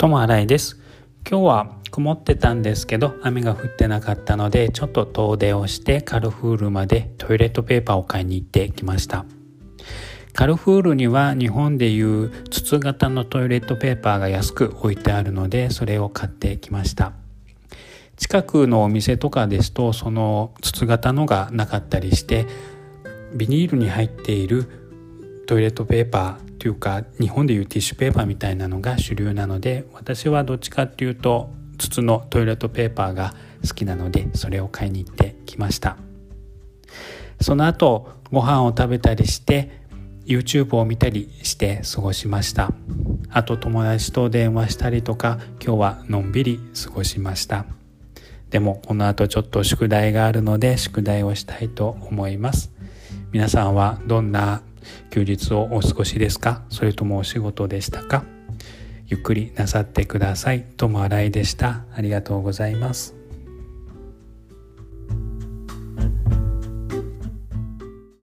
とも新井です。今日は曇ってたんですけど雨が降ってなかったのでちょっと遠出をしてカルフールまでトイレットペーパーを買いに行ってきました。カルフールには日本でいう筒型のトイレットペーパーが安く置いてあるのでそれを買ってきました。近くのお店とかですとその筒型のがなかったりしてビニールに入っているトイレットペーパーというか日本でいうティッシュペーパーみたいなのが主流なので私はどっちかっていうと筒のトイレットペーパーが好きなのでそれを買いに行ってきました。その後ご飯を食べたりして YouTube を見たりして過ごしました。あと友達と電話したりとか今日はのんびり過ごしました。でもこの後ちょっと宿題があるので宿題をしたいと思います。皆さんはどんな休日をお過ごしですか？それともお仕事でしたか？ゆっくりなさってください。ともあらいでした。ありがとうございます。